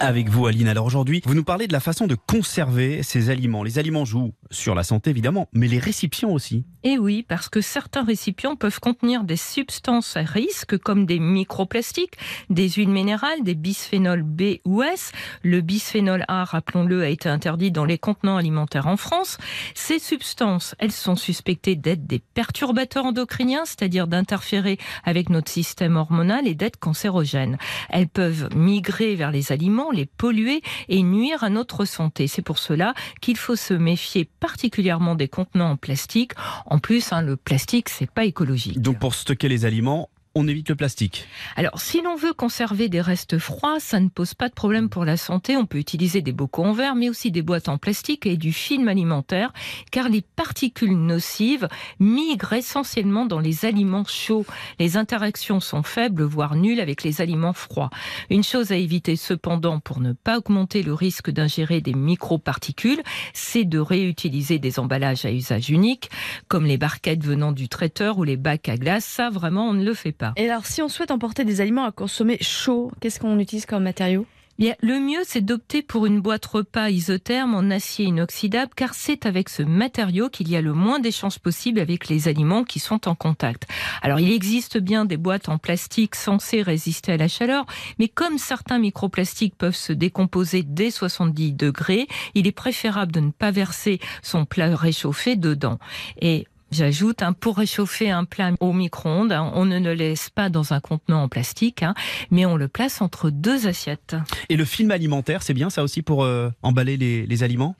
Avec vous, Aline. Alors aujourd'hui, vous nous parlez de la façon de conserver ces aliments. Les aliments jouent sur la santé, évidemment, mais les récipients aussi. Et oui, parce que certains récipients peuvent contenir des substances à risque, comme des microplastiques, des huiles minérales, des bisphénols B ou S. Le bisphénol A, rappelons-le, a été interdit dans les contenants alimentaires en France. Ces substances, elles sont suspectées d'être des perturbateurs endocriniens, c'est-à-dire d'interférer avec notre système hormonal et d'être cancérogènes. Elles peuvent migrer vers les aliments, les polluer et nuire à notre santé. C'est pour cela qu'il faut se méfier particulièrement des contenants en plastique. En plus, hein, le plastique, c'est pas écologique. Donc pour stocker les aliments, on évite le plastique. Alors, si l'on veut conserver des restes froids, ça ne pose pas de problème pour la santé. On peut utiliser des bocaux en verre, mais aussi des boîtes en plastique et du film alimentaire, car les particules nocives migrent essentiellement dans les aliments chauds. Les interactions sont faibles, voire nulles avec les aliments froids. Une chose à éviter cependant pour ne pas augmenter le risque d'ingérer des microparticules, c'est de réutiliser des emballages à usage unique, comme les barquettes venant du traiteur ou les bacs à glace. Ça, vraiment, on ne le fait pas. Et alors, si on souhaite emporter des aliments à consommer chauds, qu'est-ce qu'on utilise comme matériau? Bien, le mieux, c'est d'opter pour une boîte repas isotherme en acier inoxydable, car c'est avec ce matériau qu'il y a le moins d'échanges possible avec les aliments qui sont en contact. Alors, il existe bien des boîtes en plastique censées résister à la chaleur, mais comme certains microplastiques peuvent se décomposer dès 70 degrés, il est préférable de ne pas verser son plat réchauffé dedans. Et J'ajoute, hein, pour réchauffer un plat au micro-ondes, hein, on ne le laisse pas dans un contenant en plastique, hein, mais on le place entre deux assiettes. Et le film alimentaire, c'est bien ça aussi pour euh, emballer les, les aliments?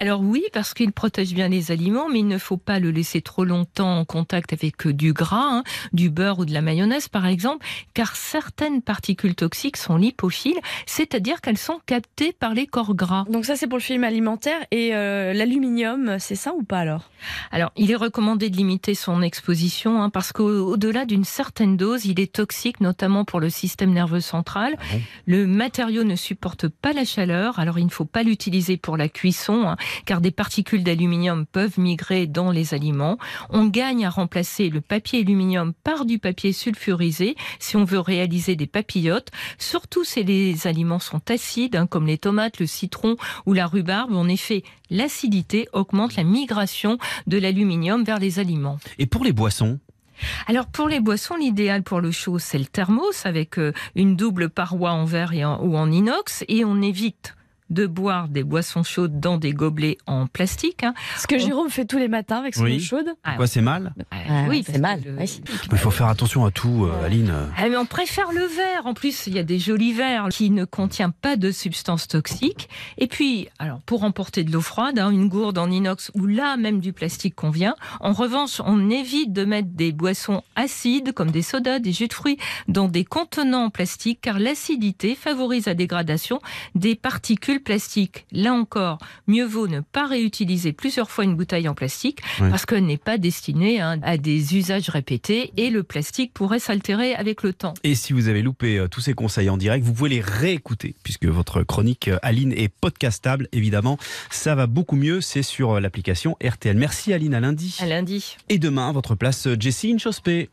Alors oui, parce qu'il protège bien les aliments, mais il ne faut pas le laisser trop longtemps en contact avec euh, du gras, hein, du beurre ou de la mayonnaise par exemple, car certaines particules toxiques sont lipophiles, c'est-à-dire qu'elles sont captées par les corps gras. Donc ça, c'est pour le film alimentaire. Et euh, l'aluminium, c'est ça ou pas alors? Alors, il est recommandé de limiter son exposition hein, parce qu'au-delà d'une certaine dose, il est toxique, notamment pour le système nerveux central. Ah bon? Le matériau ne supporte pas la chaleur, alors il ne faut pas l'utiliser pour la cuisson, hein, car des particules d'aluminium peuvent migrer dans les aliments. On gagne à remplacer le papier aluminium par du papier sulfurisé si on veut réaliser des papillotes, surtout si les aliments sont acides, hein, comme les tomates, le citron ou la rhubarbe. En effet, l'acidité augmente la migration de l'aluminium vers les aliments. Et pour les boissons Alors pour les boissons, l'idéal pour le chaud, c'est le thermos avec euh, une double paroi en verre et en- ou en inox et on évite de boire des boissons chaudes dans des gobelets en plastique. hein. Ce que On- Jérôme fait tous les matins avec son Oui. eau chaude. Ah, Quoi, c'est mal euh, oui, c'est mal, que le- oui. Il faut faire attention à tout, euh, Aline. Ah, mais on préfère le verre. En plus, il y a des jolis verres qui ne contiennent pas de substances toxiques. Et puis, alors, pour emporter de l'eau froide, hein, une gourde en inox ou là même du plastique convient. En revanche, on évite de mettre des boissons acides comme des sodas, des jus de fruits dans des contenants en plastique car l'acidité favorise la dégradation des particules plastiques. Là encore, mieux vaut ne pas réutiliser plusieurs fois une bouteille en plastique Oui. parce qu'elle n'est pas destinée hein, à des usages répétés et le plastique pourrait s'altérer avec le temps. Et si vous avez loupé euh, tous ces conseils en direct, vous pouvez les réécouter puisque votre chronique euh, Aline est podcastable évidemment. Ça va beaucoup mieux, c'est sur euh, l'application RTL. Merci Aline à lundi. À lundi. Et demain, votre place Jessie Inchospé.